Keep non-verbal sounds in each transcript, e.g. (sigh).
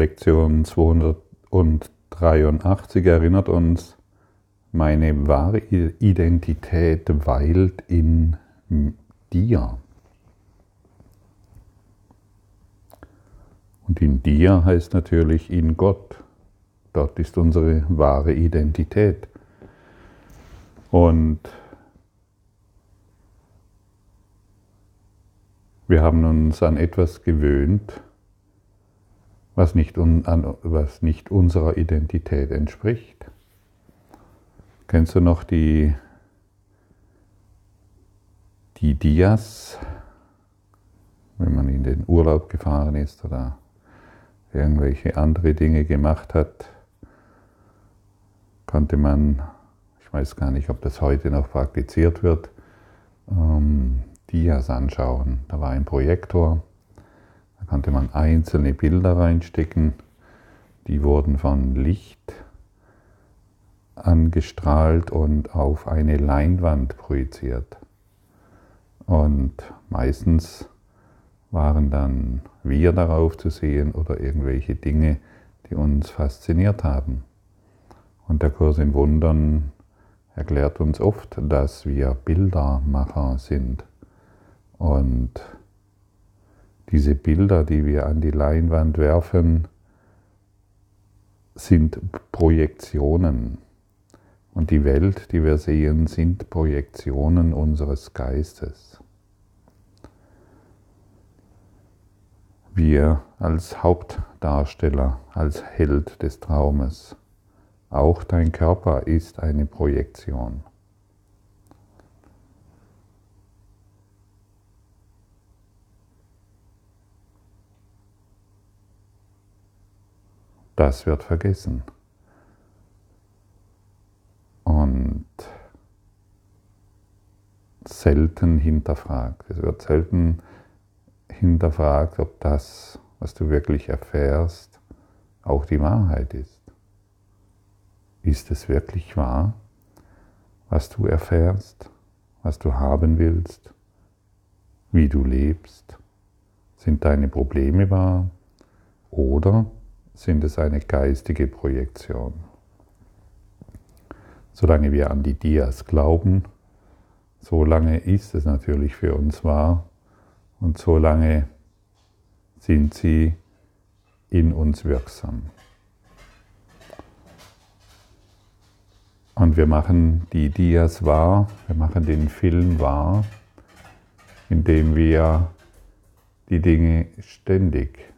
Lektion 283 erinnert uns, meine wahre Identität weilt in dir. Und in dir heißt natürlich in Gott. Dort ist unsere wahre Identität. Und wir haben uns an etwas gewöhnt, was nicht, un, an, was nicht unserer Identität entspricht. Kennst du noch die, die Dias, wenn man in den Urlaub gefahren ist oder irgendwelche andere Dinge gemacht hat, konnte man, ich weiß gar nicht, ob das heute noch praktiziert wird, ähm, Dias anschauen. Da war ein Projektor da konnte man einzelne Bilder reinstecken, die wurden von Licht angestrahlt und auf eine Leinwand projiziert. Und meistens waren dann wir darauf zu sehen oder irgendwelche Dinge, die uns fasziniert haben. Und der Kurs in Wundern erklärt uns oft, dass wir Bildermacher sind und diese Bilder, die wir an die Leinwand werfen, sind Projektionen. Und die Welt, die wir sehen, sind Projektionen unseres Geistes. Wir als Hauptdarsteller, als Held des Traumes, auch dein Körper ist eine Projektion. Das wird vergessen. Und selten hinterfragt. Es wird selten hinterfragt, ob das, was du wirklich erfährst, auch die Wahrheit ist. Ist es wirklich wahr, was du erfährst, was du haben willst, wie du lebst? Sind deine Probleme wahr? Oder sind es eine geistige Projektion. Solange wir an die Dias glauben, solange ist es natürlich für uns wahr und solange sind sie in uns wirksam. Und wir machen die Dias wahr, wir machen den Film wahr, indem wir die Dinge ständig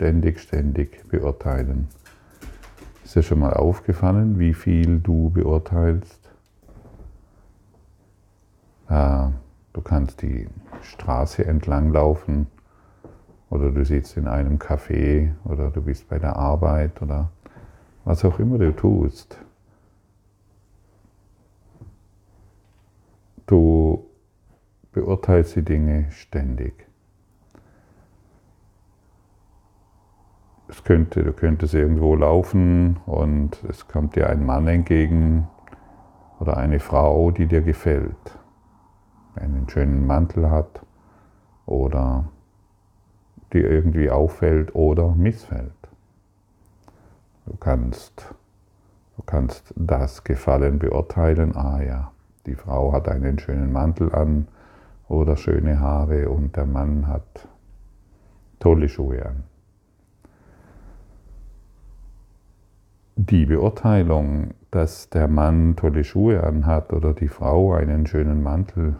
ständig, ständig beurteilen. Ist dir schon mal aufgefallen, wie viel du beurteilst? Äh, du kannst die Straße entlang laufen oder du sitzt in einem Café oder du bist bei der Arbeit oder was auch immer du tust. Du beurteilst die Dinge ständig. Es könnte, du könntest irgendwo laufen und es kommt dir ein Mann entgegen oder eine Frau, die dir gefällt, einen schönen Mantel hat oder dir irgendwie auffällt oder missfällt. Du kannst, du kannst das Gefallen beurteilen, ah ja, die Frau hat einen schönen Mantel an oder schöne Haare und der Mann hat tolle Schuhe an. Die Beurteilung, dass der Mann tolle Schuhe anhat oder die Frau einen schönen Mantel,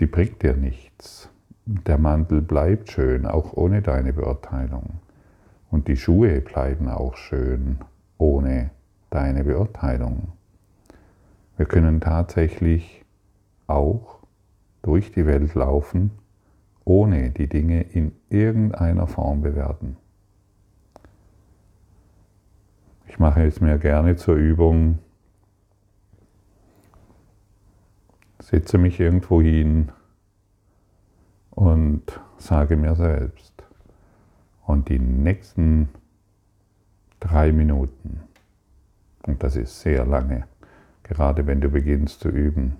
die bringt dir nichts. Der Mantel bleibt schön, auch ohne deine Beurteilung. Und die Schuhe bleiben auch schön, ohne deine Beurteilung. Wir können tatsächlich auch durch die Welt laufen, ohne die Dinge in irgendeiner Form bewerten. Ich mache es mir gerne zur Übung, setze mich irgendwo hin und sage mir selbst, und die nächsten drei Minuten, und das ist sehr lange, gerade wenn du beginnst zu üben,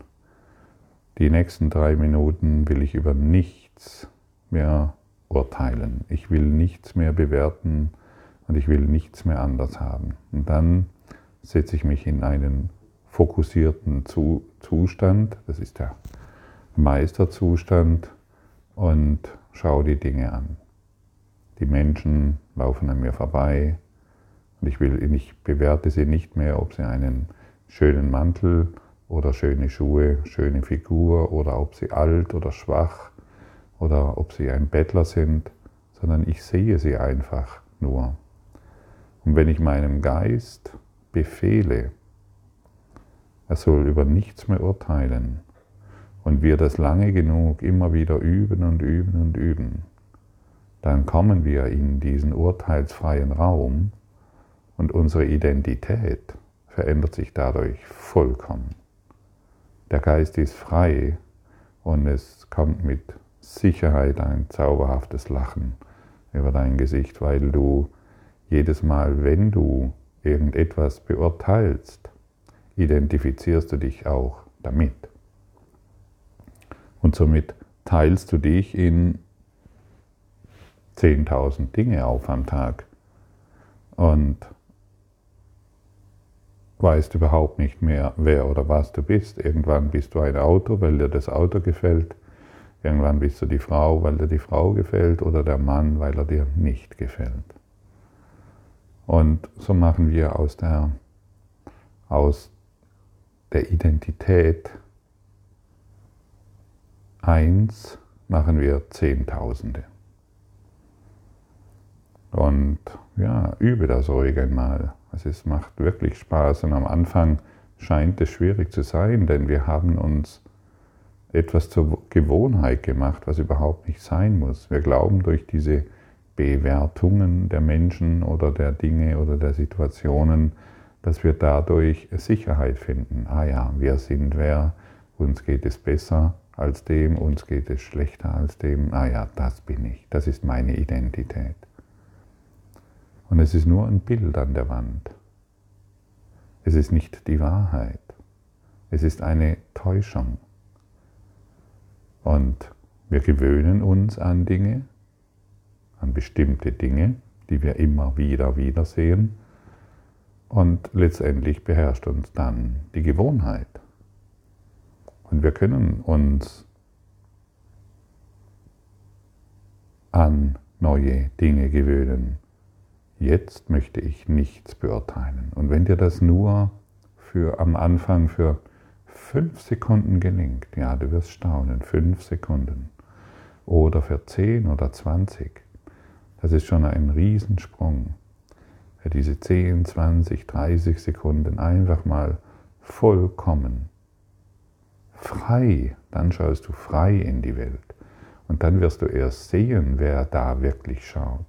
die nächsten drei Minuten will ich über nichts mehr urteilen. Ich will nichts mehr bewerten und ich will nichts mehr anders haben. Und dann setze ich mich in einen fokussierten Zustand, das ist der Meisterzustand, und schaue die Dinge an. Die Menschen laufen an mir vorbei und ich, will, ich bewerte sie nicht mehr, ob sie einen schönen Mantel oder schöne Schuhe, schöne Figur oder ob sie alt oder schwach oder ob sie ein Bettler sind, sondern ich sehe sie einfach nur. Und wenn ich meinem Geist befehle, er soll über nichts mehr urteilen, und wir das lange genug immer wieder üben und üben und üben, dann kommen wir in diesen urteilsfreien Raum und unsere Identität verändert sich dadurch vollkommen. Der Geist ist frei und es kommt mit Sicherheit ein zauberhaftes Lachen über dein Gesicht, weil du jedes Mal, wenn du irgendetwas beurteilst, identifizierst du dich auch damit. Und somit teilst du dich in 10.000 Dinge auf am Tag und weißt überhaupt nicht mehr, wer oder was du bist. Irgendwann bist du ein Auto, weil dir das Auto gefällt. Irgendwann bist du die Frau, weil dir die Frau gefällt oder der Mann, weil er dir nicht gefällt. Und so machen wir aus der, aus der Identität eins, machen wir Zehntausende. Und ja, übe das ruhig einmal. Also es macht wirklich Spaß und am Anfang scheint es schwierig zu sein, denn wir haben uns etwas zur Gewohnheit gemacht, was überhaupt nicht sein muss. Wir glauben durch diese Bewertungen der Menschen oder der Dinge oder der Situationen, dass wir dadurch Sicherheit finden. Ah ja, wir sind wer, uns geht es besser als dem, uns geht es schlechter als dem. Ah ja, das bin ich, das ist meine Identität. Und es ist nur ein Bild an der Wand. Es ist nicht die Wahrheit. Es ist eine Täuschung. Und wir gewöhnen uns an Dinge, an bestimmte Dinge, die wir immer wieder wiedersehen. Und letztendlich beherrscht uns dann die Gewohnheit. Und wir können uns an neue Dinge gewöhnen. Jetzt möchte ich nichts beurteilen. Und wenn dir das nur für am Anfang für fünf Sekunden gelingt, ja, du wirst staunen, fünf Sekunden. Oder für zehn oder zwanzig, das ist schon ein Riesensprung. Für diese zehn, zwanzig, dreißig Sekunden einfach mal vollkommen frei, dann schaust du frei in die Welt. Und dann wirst du erst sehen, wer da wirklich schaut.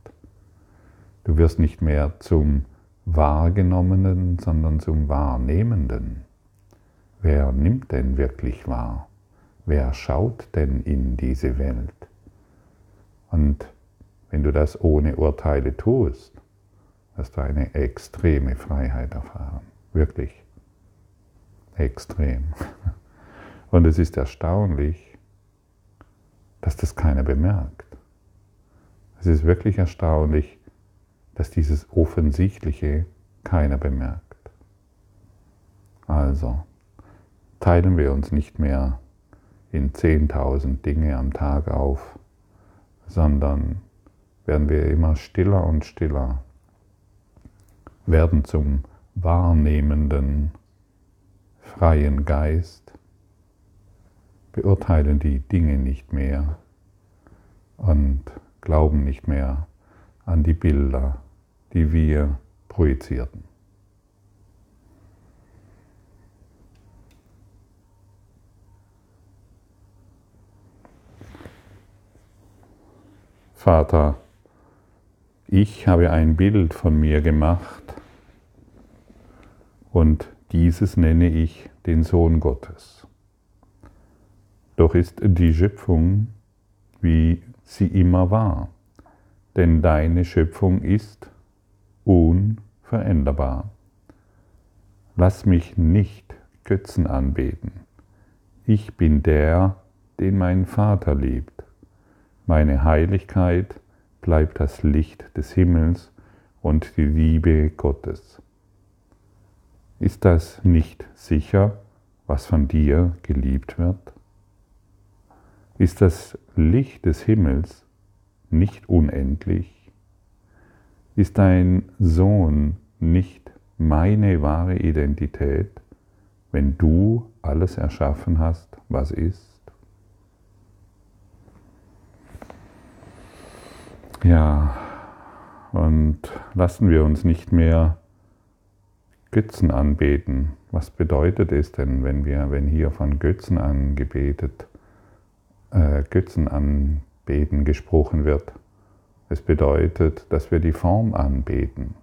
Du wirst nicht mehr zum Wahrgenommenen, sondern zum Wahrnehmenden. Wer nimmt denn wirklich wahr? Wer schaut denn in diese Welt? Und wenn du das ohne Urteile tust, wirst du eine extreme Freiheit erfahren. Wirklich. Extrem. (laughs) Und es ist erstaunlich, dass das keiner bemerkt. Es ist wirklich erstaunlich, dass dieses Offensichtliche keiner bemerkt. Also, teilen wir uns nicht mehr in 10.000 Dinge am Tag auf, sondern werden wir immer stiller und stiller, werden zum wahrnehmenden, freien Geist, beurteilen die Dinge nicht mehr und glauben nicht mehr an die Bilder, die wir projizierten. Vater, ich habe ein Bild von mir gemacht und dieses nenne ich den Sohn Gottes. Doch ist die Schöpfung, wie sie immer war, denn deine Schöpfung ist unveränderbar. Lass mich nicht Götzen anbeten. Ich bin der, den mein Vater liebt. meine Heiligkeit bleibt das Licht des Himmels und die Liebe Gottes. Ist das nicht sicher, was von dir geliebt wird? Ist das Licht des Himmels nicht unendlich? Ist dein Sohn nicht meine wahre Identität, wenn du alles erschaffen hast, was ist? Ja, und lassen wir uns nicht mehr Götzen anbeten. Was bedeutet es denn, wenn wir, wenn hier von Götzen angebetet, äh, Götzen anbeten gesprochen wird? Es bedeutet, dass wir die Form anbeten.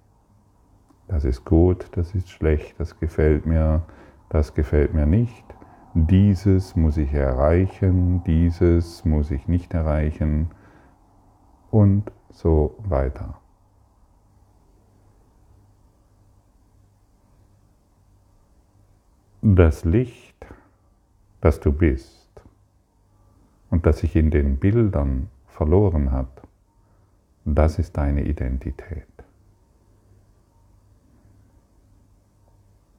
Das ist gut, das ist schlecht, das gefällt mir, das gefällt mir nicht. Dieses muss ich erreichen, dieses muss ich nicht erreichen und so weiter. Das Licht, das du bist und das sich in den Bildern verloren hat, das ist deine Identität.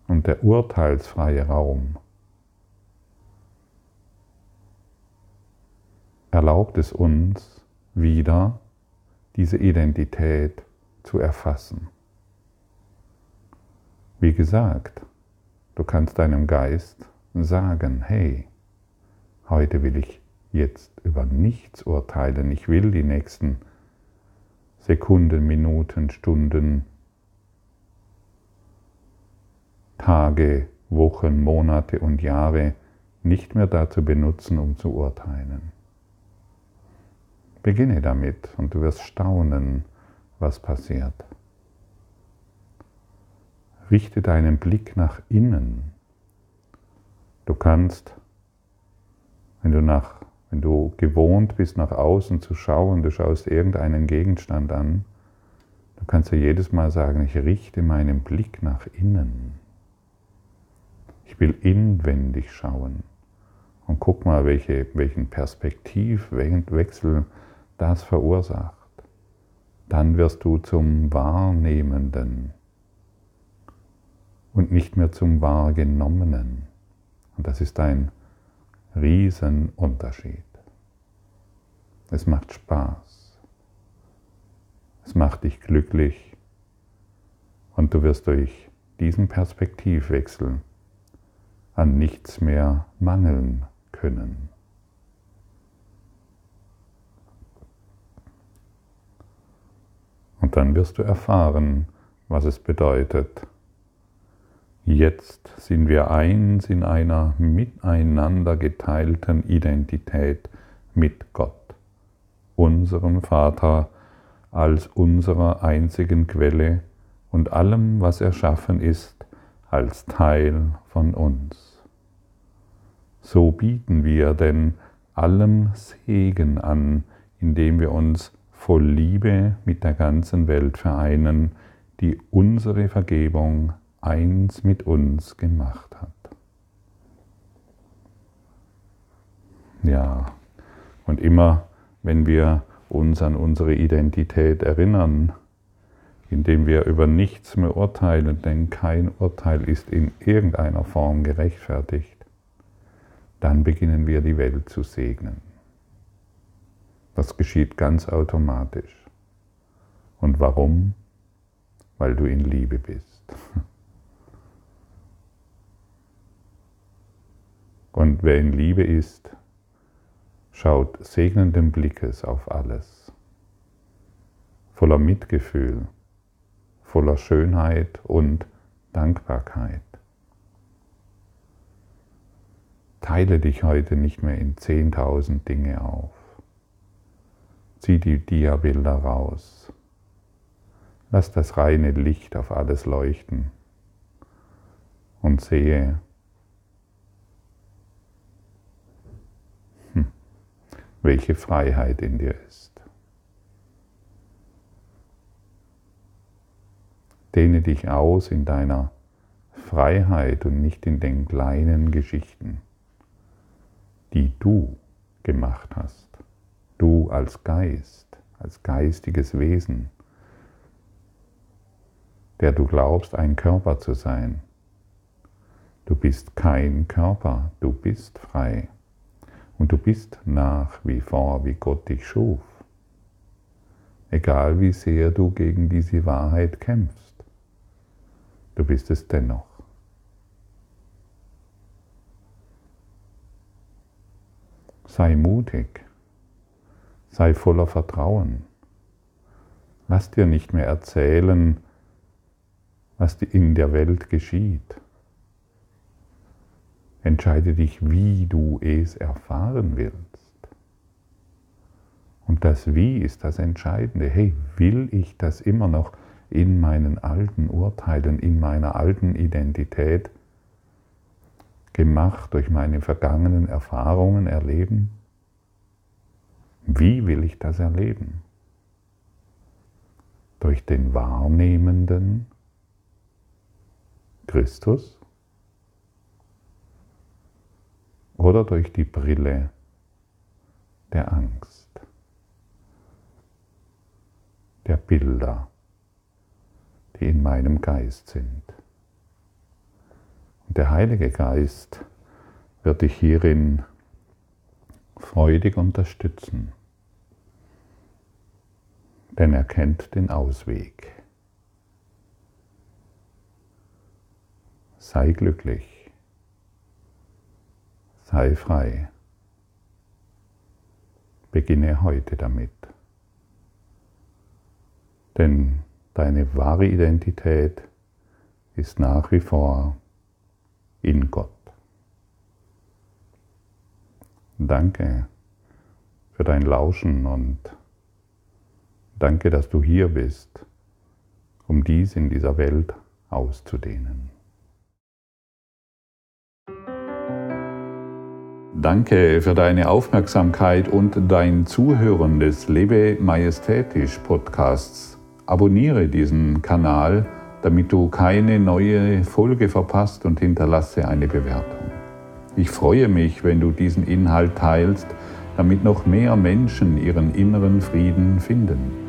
Und der urteilsfreie Raum erlaubt es uns, wieder diese Identität zu erfassen. Wie gesagt, du kannst deinem Geist sagen, hey, heute will ich jetzt über nichts urteilen, ich will die nächsten Sekunden, Minuten, Stunden, Tage, Wochen, Monate und Jahre nicht mehr dazu benutzen, um zu urteilen. Beginne damit und du wirst staunen, was passiert. Richte deinen Blick nach innen. Du kannst, wenn du, nach, wenn du gewohnt bist, nach außen zu schauen, du schaust irgendeinen Gegenstand an, du kannst ja jedes Mal sagen, ich richte meinen Blick nach innen. Ich will inwendig schauen. Und guck mal, welche, welchen Perspektivwechsel das verursacht, dann wirst du zum Wahrnehmenden und nicht mehr zum Wahrgenommenen. Und das ist ein Riesenunterschied. Es macht Spaß. Es macht dich glücklich. Und du wirst durch diesen Perspektivwechsel an nichts mehr mangeln können. Und dann wirst du erfahren, was es bedeutet. Jetzt sind wir eins in einer miteinander geteilten Identität mit Gott, unserem Vater, als unserer einzigen Quelle und allem, was erschaffen ist, als Teil von uns. So bieten wir denn allem Segen an, indem wir uns voll Liebe mit der ganzen Welt vereinen, die unsere Vergebung eins mit uns gemacht hat. Ja, und immer wenn wir uns an unsere Identität erinnern, indem wir über nichts mehr urteilen, denn kein Urteil ist in irgendeiner Form gerechtfertigt, dann beginnen wir die Welt zu segnen. Das geschieht ganz automatisch. Und warum? Weil du in Liebe bist. (laughs) Und wer in Liebe ist, schaut segnenden Blickes auf alles, voller Mitgefühl, voller Schönheit und Dankbarkeit. Teile dich heute nicht mehr in 10.000 Dinge auf. Zieh die Dia-Bilder raus. Lass das reine Licht auf alles leuchten und sehe, hm, welche Freiheit in dir ist. Dehne dich aus in deiner Freiheit und nicht in den kleinen Geschichten, die du gemacht hast Du als Geist, als geistiges Wesen, der du glaubst, ein Körper zu sein. Du bist kein Körper, du bist frei. Und du bist nach wie vor, wie Gott dich schuf. Egal wie sehr du gegen diese Wahrheit kämpfst, du bist es dennoch. Sei mutig, sei voller Vertrauen. Lass dir nicht mehr erzählen, was in der Welt geschieht. Entscheide dich, wie du es erfahren willst. Und das Wie ist das Entscheidende. Hey, will ich das immer noch in meinen alten Urteilen, in meiner alten Identität gemacht durch meine vergangenen Erfahrungen erleben? Wie will ich das erleben? Durch den wahrnehmenden Christus oder durch die Brille der Angst, der Bilder, die in meinem Geist sind. Und der Heilige Geist wird dich hierin freudig unterstützen, denn er kennt den Ausweg. Sei glücklich, sei frei. Beginne heute damit. Denn deine wahre Identität ist nach wie vor in Gott. Danke für dein Lauschen und danke, dass du hier bist, um dies in dieser Welt auszudehnen. Danke für deine Aufmerksamkeit und dein Zuhören des Lebe Majestätisch Podcasts. Abonniere diesen Kanal, damit du keine neue Folge verpasst und hinterlasse eine Bewertung. Ich freue mich, wenn du diesen Inhalt teilst, damit noch mehr Menschen ihren inneren Frieden finden.